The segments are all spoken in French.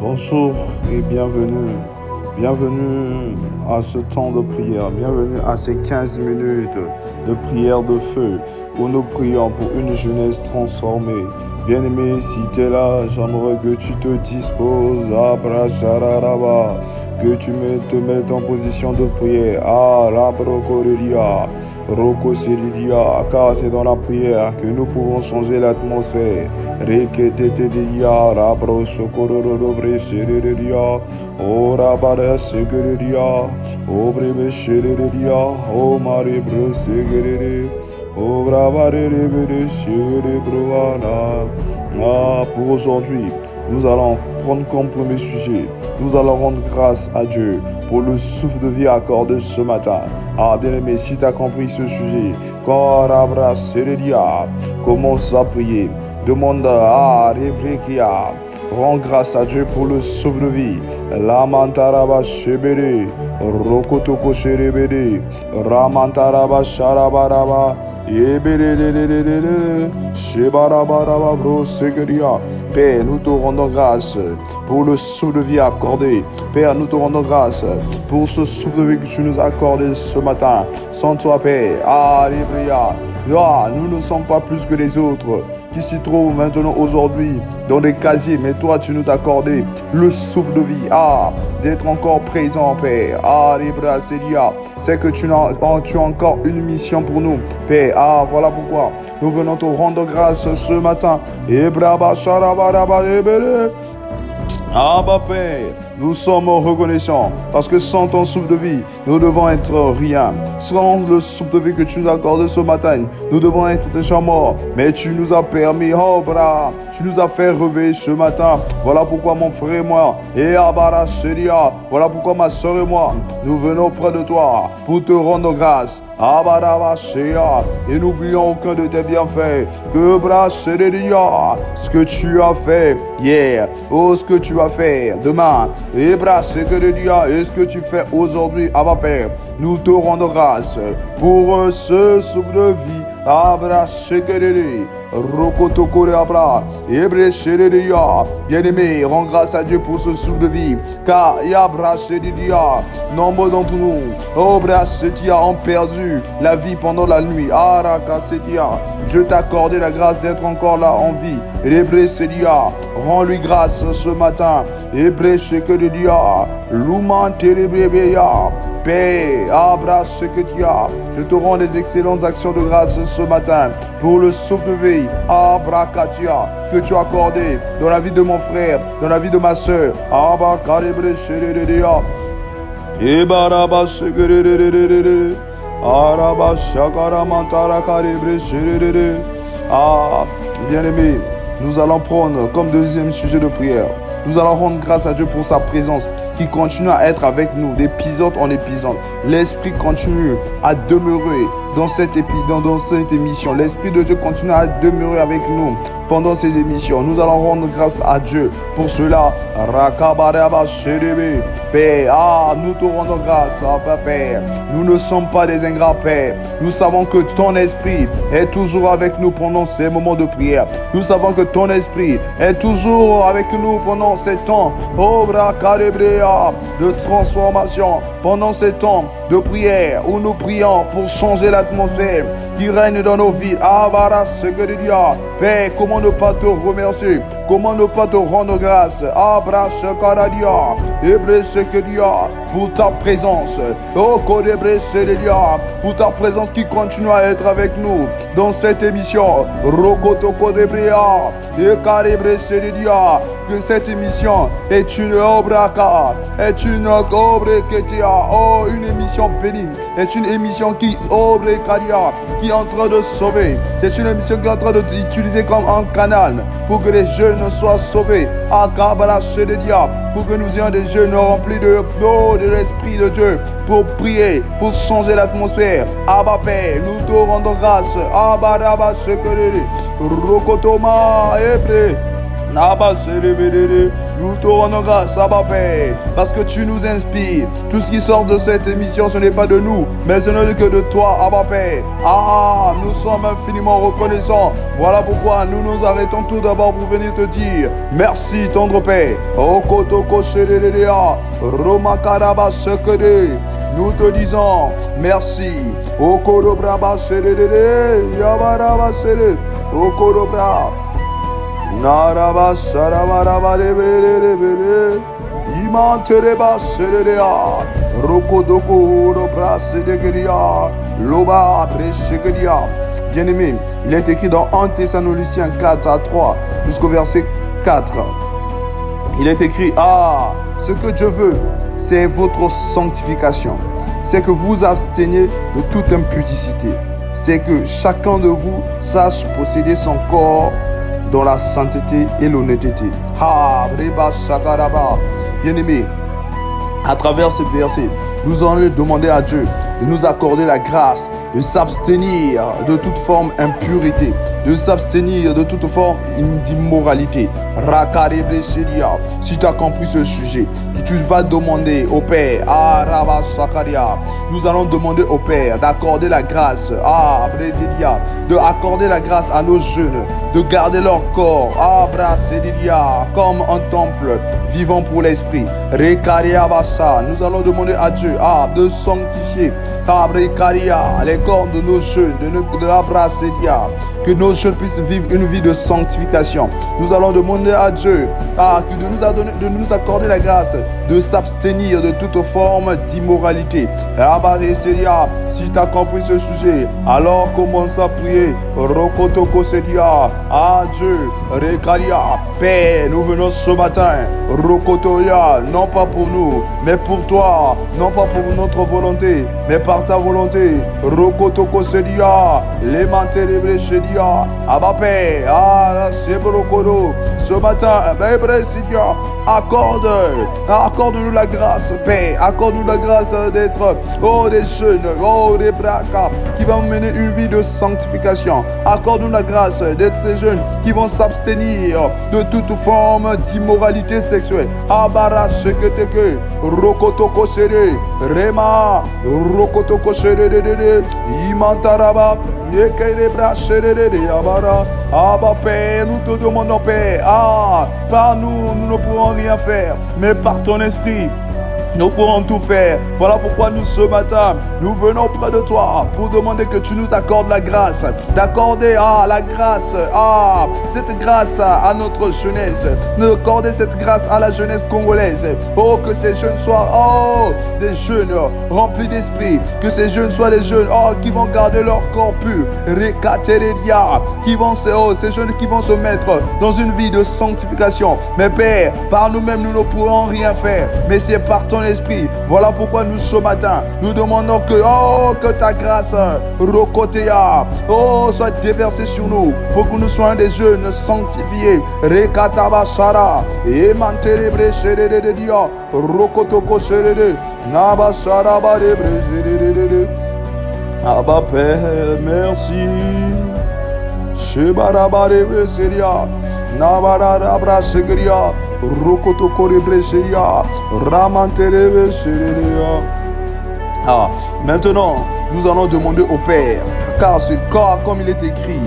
Bonjour et bienvenue. Bienvenue à ce temps de prière. Bienvenue à ces 15 minutes de prière de feu où nous prions pour une jeunesse transformée. Bien-aimé, si tu es là, j'aimerais que tu te disposes. Que tu te mettes en position de prière. Ah, Roko Seridia, car c'est dans la prière que nous pouvons changer l'atmosphère. Reketetedia, Rabro Sokororobre Seridia, Ora Bara Segeridia, Obrebe Seridia, O Maribre Segere, Obra Barere Segere Ah, pour aujourd'hui, nous allons prendre comme premier sujet, nous allons rendre grâce à Dieu pour le souffle de vie accordé ce matin. Ah, bien aimé, si tu as compris ce sujet, commence à prier. Demande à Rebrekia. Rends grâce à Dieu pour le souffle de vie. Lamantaraba Shebere, Rokotoko Sherebere, Ramantaraba Sharabaraba. Père, nous te rendons grâce pour le souffle de vie accordé. Père, nous te rendons grâce pour ce souffle de vie que tu nous as accordé ce matin. Sans toi, Père, Alléluia. Nous ne sommes pas plus que les autres qui s'y trouvent maintenant aujourd'hui dans des casiers. Mais toi, tu nous as accordé le souffle de vie. Ah, d'être encore présent, Père. Ah, c'est que tu as, tu as encore une mission pour nous, Père. Ah, voilà pourquoi nous venons te rendre grâce ce matin. Et ah, bah Père, nous sommes reconnaissants parce que sans ton souffle de vie, nous devons être rien. Sans le souffle de vie que tu nous as accordé ce matin, nous devons être déjà morts. Mais tu nous as permis, oh bras, tu nous as fait rêver ce matin. Voilà pourquoi mon frère et moi, et Abara Seria, voilà pourquoi ma soeur et moi, nous venons près de toi pour te rendre grâce. Et n'oublions aucun de tes bienfaits. Que ce que tu as fait hier, oh ce que tu as fait demain, et et ce que tu fais aujourd'hui, Abba Père, nous te rendons grâce pour ce souffle de vie. Abra Bien-aimé, rends grâce à Dieu pour ce souffle de vie. Car Yabra nombreux d'entre nous, Obra ont perdu la vie pendant la nuit. Dieu t'a accordé la grâce d'être encore là en vie. Rebre rends-lui grâce ce matin. Ebre Sekedia, Luman Terebrebeya. Père, abra ce que tu as. Je te rends des excellentes actions de grâce ce matin pour le souffle de vie, abrakatia, que tu as accordé dans la vie de mon frère, dans la vie de ma soeur. Ah, bien-aimé, nous allons prendre comme deuxième sujet de prière. Nous allons rendre grâce à Dieu pour sa présence qui continue à être avec nous d'épisode en épisode. L'Esprit continue à demeurer dans cette, dans, cette émission. L'Esprit de Dieu continue à demeurer avec nous pendant ces émissions. Nous allons rendre grâce à Dieu pour cela. Père, ah, nous te rendons grâce, ah, Père. Nous ne sommes pas des ingrats, Père. Nous savons que ton esprit est toujours avec nous pendant ces moments de prière. Nous savons que ton esprit est toujours avec nous pendant ces temps oh, de transformation, pendant ces temps de prière où nous prions pour changer qui règne dans nos vies. Abara, ce que Dieu, Père, comment ne pas te remercier? Comment ne pas te rendre grâce? Abra, ce que ce que Dieu, pour ta présence. Oh, pour ta présence qui continue à être avec nous dans cette émission. Rokotoko Debrea, et que cette émission est une obra, est une obra oh, une émission bénie, est une émission qui obre qui est en train de sauver. C'est une émission qui est en train d'utiliser comme un canal pour que les jeunes soient sauvés. Pour que nous ayons des jeunes remplis de l'eau, de l'Esprit de Dieu, pour prier, pour changer l'atmosphère. Abba Père, nous te rendons grâce. Abba Rabba Rokotoma Ebre. Naba Nous te rendons grâce, Abba Père, parce que tu nous inspires. Tout ce qui sort de cette émission, ce n'est pas de nous, mais ce n'est que de toi, Abba Père. Ah, nous sommes infiniment reconnaissants. Voilà pourquoi nous nous arrêtons tout d'abord pour venir te dire merci, tendre Père. Nous te disons merci. Yabaraba Okorobra. Bien-aimé, il est écrit dans 1 Thessaloniciens 4 à 3 jusqu'au verset 4. Il est écrit, ah, ce que je veux, c'est votre sanctification. C'est que vous absteniez de toute impudicité. C'est que chacun de vous sache posséder son corps dans la sainteté et l'honnêteté. Bien-aimé, à travers ce verset, nous allons demander à Dieu de nous accorder la grâce de s'abstenir de toute forme d'impureté, de s'abstenir de toute forme d'immoralité. Si tu as compris ce sujet, tu vas demander au Père, nous allons demander au Père d'accorder la grâce, de accorder la grâce à nos jeunes, de garder leur corps, comme un temple vivant pour l'esprit. Nous allons demander à Dieu de sanctifier les corps de nos jeunes, de, nos, que jeunes puissent vivre une vie de sanctification. Nous allons demander à Dieu de, nous a de nous accorder la grâce de s'abstenir de toute forme d'immoralité. Si tu as compris ce sujet, alors commence à prier. Rokotoko Sedia. Ah Dieu, Rekalia. Père, nous venons ce matin. Rokotoya, non pas pour nous, mais pour toi. Non pas pour notre volonté, mais par ta volonté. Rokotoko Sedia. Les mantelebres Père, ah, c'est Ce matin, Bebre Sedia. Accorde, accorde-nous la grâce, Père. Accorde-nous la grâce d'être, oh, des jeunes, oh, des qui vont mener une vie de sanctification. Accorde-nous la grâce d'être ces jeunes qui vont s'abstenir de toute forme d'immoralité sexuelle. Abara sheketeke, rokotoko sere, rema, rokotoko sere, imantaraba, yekerebra abara. Abba Père, nous te demandons Père, ah, par nous, nous ne pourrons rien faire, mais par ton esprit, nous pourrons tout faire. Voilà pourquoi nous ce matin, nous venons près de toi pour demander que tu nous accordes la grâce. D'accorder ah, la grâce, ah, cette grâce à notre jeunesse. D'accorder cette grâce à la jeunesse congolaise. Oh, que ces jeunes soient oh, des jeunes remplis d'esprit. Que ces jeunes soient des jeunes oh, qui vont garder leur corps pur. Qui vont, oh, ces jeunes qui vont se mettre dans une vie de sanctification. Mais Père, par nous-mêmes, nous ne pourrons rien faire. Mais c'est par ton esprit. Voilà pourquoi nous ce matin, nous demandons que, oh, que ta grâce, Rokotea, oh, soit déversée sur nous pour que nous soyons des jeunes sanctifiés. Rekataba Shara, Emanterebre Shere Dia, Rokotoko Shere, Naba Saraba Rebre Abba Père, merci. Shebaraba Rebre Seria, Nabara Rabra Segria. Ah, maintenant, nous allons demander au Père, car, ce, corps comme il est écrit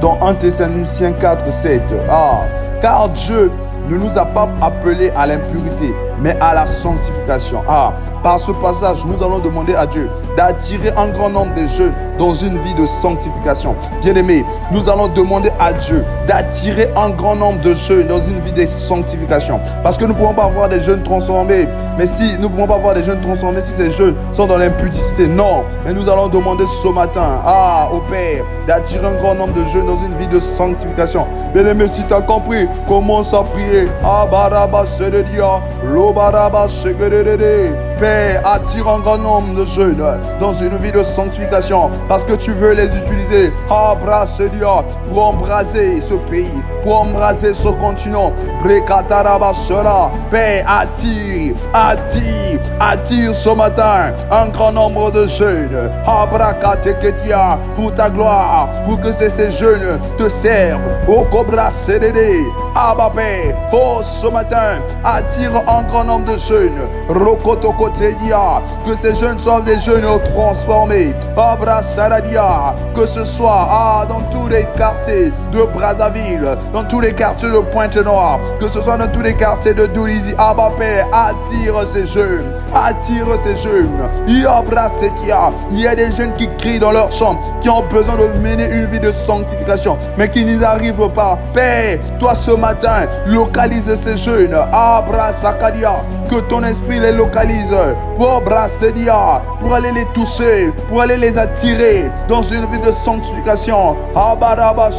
dans 1 Thessaloniciens 4, 7, ah, car Dieu ne nous a pas appelés à l'impurité, mais à la sanctification. Ah, par ce passage, nous allons demander à Dieu d'attirer un grand nombre de jeunes dans une vie de sanctification. Bien-aimés, nous allons demander à Dieu d'attirer un grand nombre de jeunes dans une vie de sanctification. Parce que nous ne pouvons pas avoir des jeunes transformés. Mais si nous ne pouvons pas avoir des jeunes transformés, si ces jeunes sont dans l'impudicité, non. Mais nous allons demander ce matin, ah, au Père, d'attirer un grand nombre de jeunes dans une vie de sanctification. Bien-aimés, si tu as compris, commence à prier. Ah, baraba, c'est de dire, lo baraba, c'est que Père, attire un grand nombre de jeunes dans une vie de sanctification parce que tu veux les utiliser. Abrace Dieu pour embraser ce pays, pour embraser ce continent. Père, attire, attire, attire ce matin un grand nombre de jeunes. Abrakateketia pour ta gloire, pour que ces jeunes te servent. Au Cobra CDD, Abba oh ce matin, attire un grand nombre de jeunes. Que ces jeunes soient des jeunes transformés. Abra Saradia, que ce soit ah, dans tous les quartiers de Brazzaville, dans tous les quartiers de Pointe-Noire, que ce soit dans tous les quartiers de Doulizy, Abba Père, attire ces jeunes, attire ces jeunes. Il y a des jeunes qui crient dans leur chambre, qui ont besoin de mener une vie de sanctification, mais qui n'y arrivent pas. Père, toi ce matin, localise ces jeunes. Abra Sakadia, que ton esprit les localise. Pour pour aller les toucher, pour aller les attirer dans une vie de sanctification. Abaraba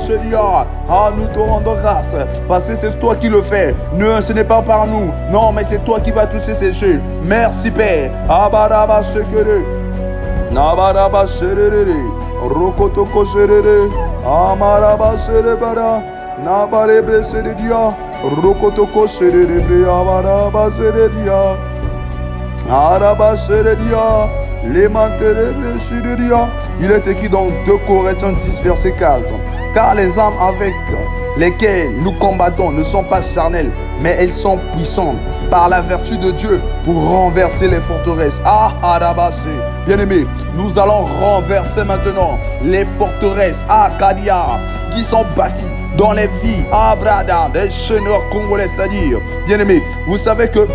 Ah, nous te rendons grâce parce que c'est toi qui le fais. Non, ce n'est pas par nous. Non, mais c'est toi qui vas toucher ces jeunes. Merci Père. Abaraba Shekere. Nabaraba Sherere. Rokotoko Sherere. Amaraba Sherebara. Nabare Breseredia. Rokotoko Sherere. Abaraba Sheredia. Il est écrit dans 2 Corinthiens 10, verset 4. Car les armes avec lesquelles nous combattons ne sont pas charnelles, mais elles sont puissantes par la vertu de Dieu pour renverser les forteresses. Ah, bien aimé, nous allons renverser maintenant les forteresses, ah, Kadia, qui sont bâties dans les vies, ah, Brada, des cheneurs congolais, c'est-à-dire, bien aimé, vous savez que,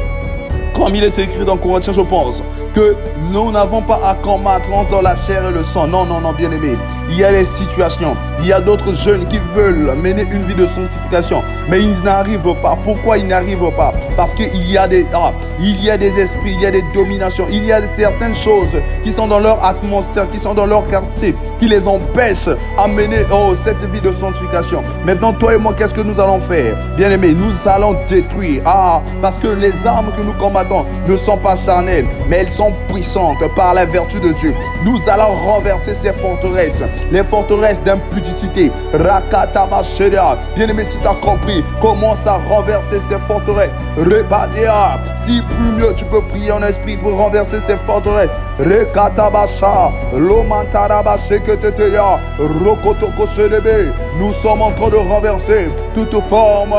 comme il est écrit dans Corinthiens, je pense, que nous n'avons pas à combattre entre la chair et le sang. Non, non, non, bien aimé. Il y a des situations, il y a d'autres jeunes qui veulent mener une vie de sanctification, mais ils n'arrivent pas. Pourquoi ils n'arrivent pas? Parce qu'il y a des ah, il y a des esprits, il y a des dominations, il y a certaines choses qui sont dans leur atmosphère, qui sont dans leur quartier, qui les empêchent à mener oh, cette vie de sanctification. Maintenant, toi et moi, qu'est-ce que nous allons faire? Bien aimé, nous allons détruire. Ah, parce que les armes que nous combattons ne sont pas charnelles, mais elles sont puissantes par la vertu de Dieu. Nous allons renverser ces forteresses les forteresses d'impudicité. Rakatabasheda. Bien-aimé, si tu as compris, commence à renverser ces forteresses. Rebadea. Si plus mieux, tu peux prier en esprit pour renverser ces forteresses. Rekatabasha. Lomantarabasheketeteya. Rokotoko Nous sommes en train de renverser toute forme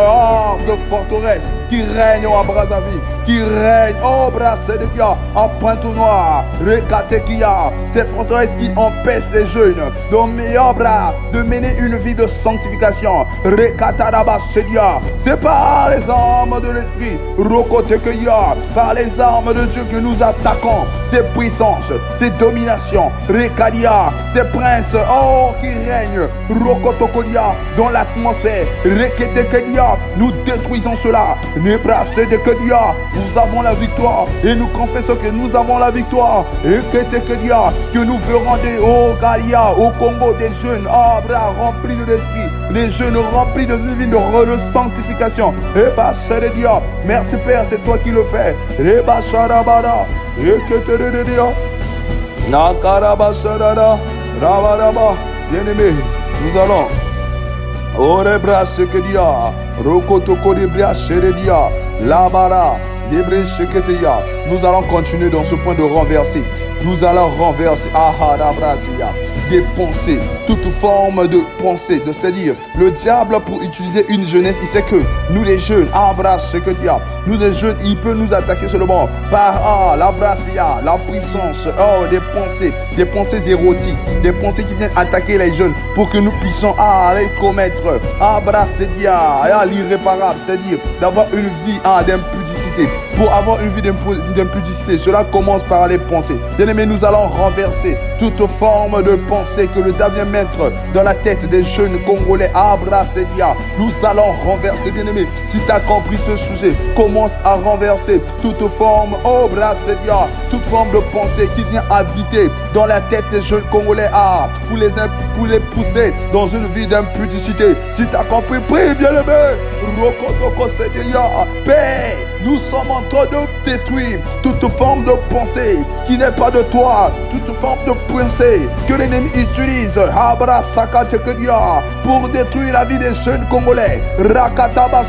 de forteresse qui règne à Brazzaville, qui règne au Brassedia, en Pointe-Noire, Rekatekia, ces forteresses qui empêchent ces jeunes de bras de mener une vie de sanctification. Rekatarabassedia, c'est par les armes de l'esprit, Rokotekia, par les armes de Dieu que nous attaquons ces puissances, ces dominations, Rekadia, ces princes, oh, qui règnent, Rokotokodia, dans l'atmosphère, Reketekedia, nous détruisons cela nous avons la victoire et nous confessons que nous avons la victoire et que nous verrons des oh Galia au Congo des jeunes abra remplis de l'esprit les jeunes remplis de vie de, de sanctification et bah merci Père c'est toi qui le fais et bah et que te nakaraba sharara rabaraba bien aimé nous allons Ore brase kediya, roko toko brasse brase dia, labara, Nous allons continuer dans ce point de renverser. Nous allons renverser. Ahara brasia des pensées, toute forme de pensée. C'est-à-dire, le diable, pour utiliser une jeunesse, il sait que nous les jeunes, ce que diable, nous les jeunes, il peut nous attaquer seulement par ah, la puissance, oh, des pensées, des pensées érotiques, des pensées qui viennent attaquer les jeunes pour que nous puissions ah, les commettre, ah, l'irréparable, c'est-à-dire d'avoir une vie ah, d'impudicité pour avoir une vie d'impudicité. Cela commence par les pensées. Bien aimé, nous allons renverser toute forme de pensée que le diable vient mettre dans la tête des jeunes Congolais. Abracedia. Nous allons renverser, bien aimé. Si tu as compris ce sujet, commence à renverser toute forme, oh toute forme de pensée qui vient habiter dans la tête des jeunes Congolais. Ah, pour les, les pousser dans une vie d'impudicité. Si tu as compris, prie, bien aimé. Père, nous sommes en train de détruire toute forme de pensée qui n'est pas de toi, toute forme de pensée que l'ennemi utilise pour détruire la vie des jeunes Congolais. Rakataba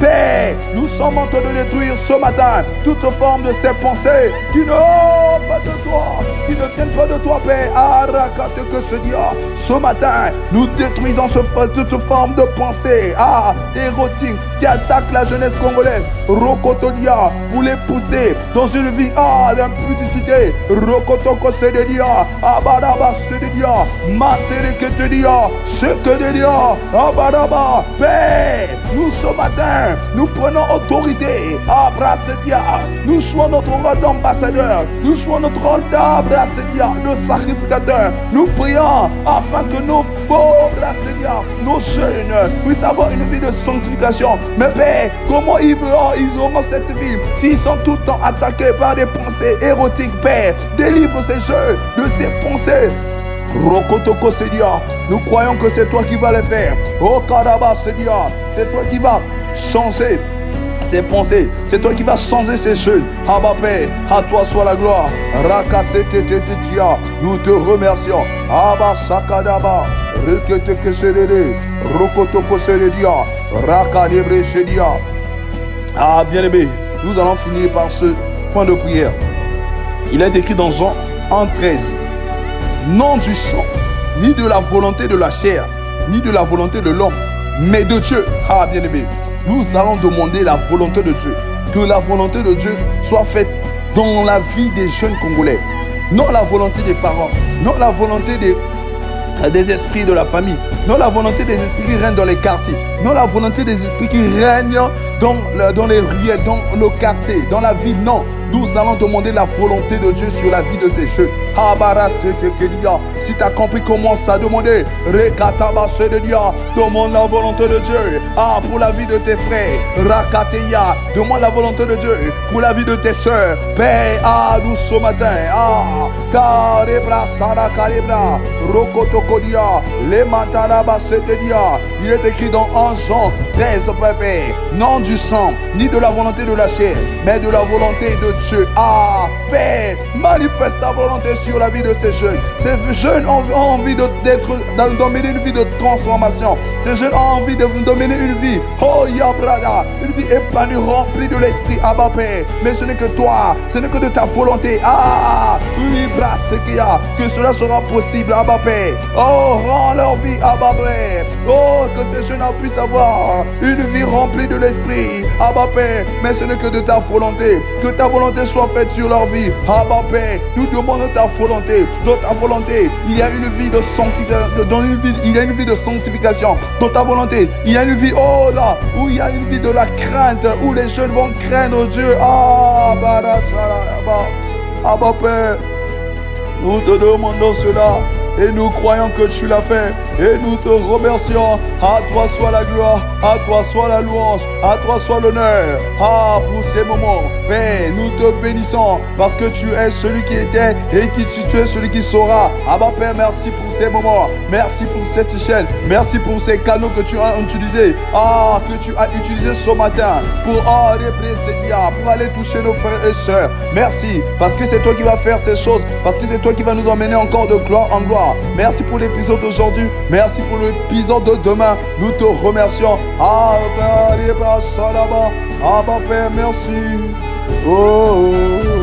Père, nous sommes en train de détruire ce matin toute forme de ces pensées qui pas de toi, qui ne viennent pas de toi, Père. Ce matin, nous détruisons ce, toute forme de pensée ah, érotique qui attaque la jeunesse congolaise. Rokotolia, pour les pousser dans une vie ah, d'impudicité. Rokotoko Sededia, Abadaba Sededia, Matereketedia, Sekededia, Abadaba, Père, nous ce matin, nous prenons autorité. Abrasedia, nous jouons notre rôle d'ambassadeur, nous jouons notre rôle d'abrasedia, de sacrificateur. Nous prions afin que nos pauvres Seigneur, nos jeunes puissent avoir une vie de sanctification. Mais Père, comment ils, verront, ils auront cette vie s'ils sont tout le temps attaqués par des pensées érotiques, Père Délivre ces jeunes de ces pensées Rokotoko Seigneur, nous croyons que c'est toi qui vas les faire. Oh Seigneur, c'est toi qui vas changer ses pensées. C'est toi qui vas changer ces jeunes. Abba Père, à toi soit la gloire. Nous te remercions. Abba Sakadaba, Ruketeke Serere, Rokotoko Seredia, Rakadebre Shedia. Ah, bien aimé, nous allons finir par ce point de prière. Il est écrit dans Jean 1, 13 non du sang, ni de la volonté de la chair, ni de la volonté de l'homme, mais de Dieu. Ah, bien aimé, nous allons demander la volonté de Dieu. Que la volonté de Dieu soit faite dans la vie des jeunes Congolais. Non la volonté des parents, non la volonté des, esprits de la famille, non la volonté des esprits qui règnent dans les quartiers, non la volonté des esprits qui règnent dans, dans les ruelles, dans le quartier, dans la ville, non. Nous allons demander la volonté de Dieu sur la vie de ces jeunes. Si tu as compris, commence à demander. Demande la volonté de Dieu. Ah, pour la vie de tes frères. Rakateya. Demande la volonté de Dieu pour la vie de tes soeurs. Père, ah, nous ce matin. Ah. Il est écrit dans 1 Jean 13, Père. Non du sang, ni de la volonté de la chair, mais de la volonté de Dieu. Ah, Père, manifeste ta volonté sur la vie de ces jeunes. Ces jeunes ont, envie d'être, de dominer une vie de transformation. Ces jeunes ont envie de dominer une vie. Oh, Yabrada, une vie épanouie, remplie de l'esprit. Abba, Père. Mais ce n'est que toi, ce n'est que de ta volonté. Ah, oui, que cela sera possible. Abba, Père. Oh, rends leur vie, Abba, Père. Oh, que ces jeunes puissent avoir une vie remplie de l'esprit. Abba, Père. Mais ce n'est que de ta volonté. Que ta volonté soit faite sur leur vie. Abba, Père. Nous demandons ta volonté. Dans ta volonté, il y a une vie de sanctification. Dans une vie, il y a une vie de sanctification. Dans ta volonté, il y a une vie, oh là, où il y a une vie de la crainte, où les jeunes vont craindre Dieu. Ah, Abba, Père. Nous te demandons cela. Et nous croyons que tu l'as fait. Et nous te remercions. À toi soit la gloire. À toi soit la louange. À toi soit l'honneur. Ah, pour ces moments. Père, nous te bénissons. Parce que tu es celui qui était et qui tu es celui qui sera. Ah, bah, Père, merci pour ces moments. Merci pour cette chaîne. Merci pour ces canaux que tu as utilisés. Ah, que tu as utilisés ce matin. Pour aller pour aller toucher nos frères et sœurs. Merci. Parce que c'est toi qui vas faire ces choses. Parce que c'est toi qui vas nous emmener encore de gloire en gloire. Merci pour l'épisode d'aujourd'hui. Merci pour l'épisode de demain. Nous te remercions. Ah, Père, merci. oh. oh, oh.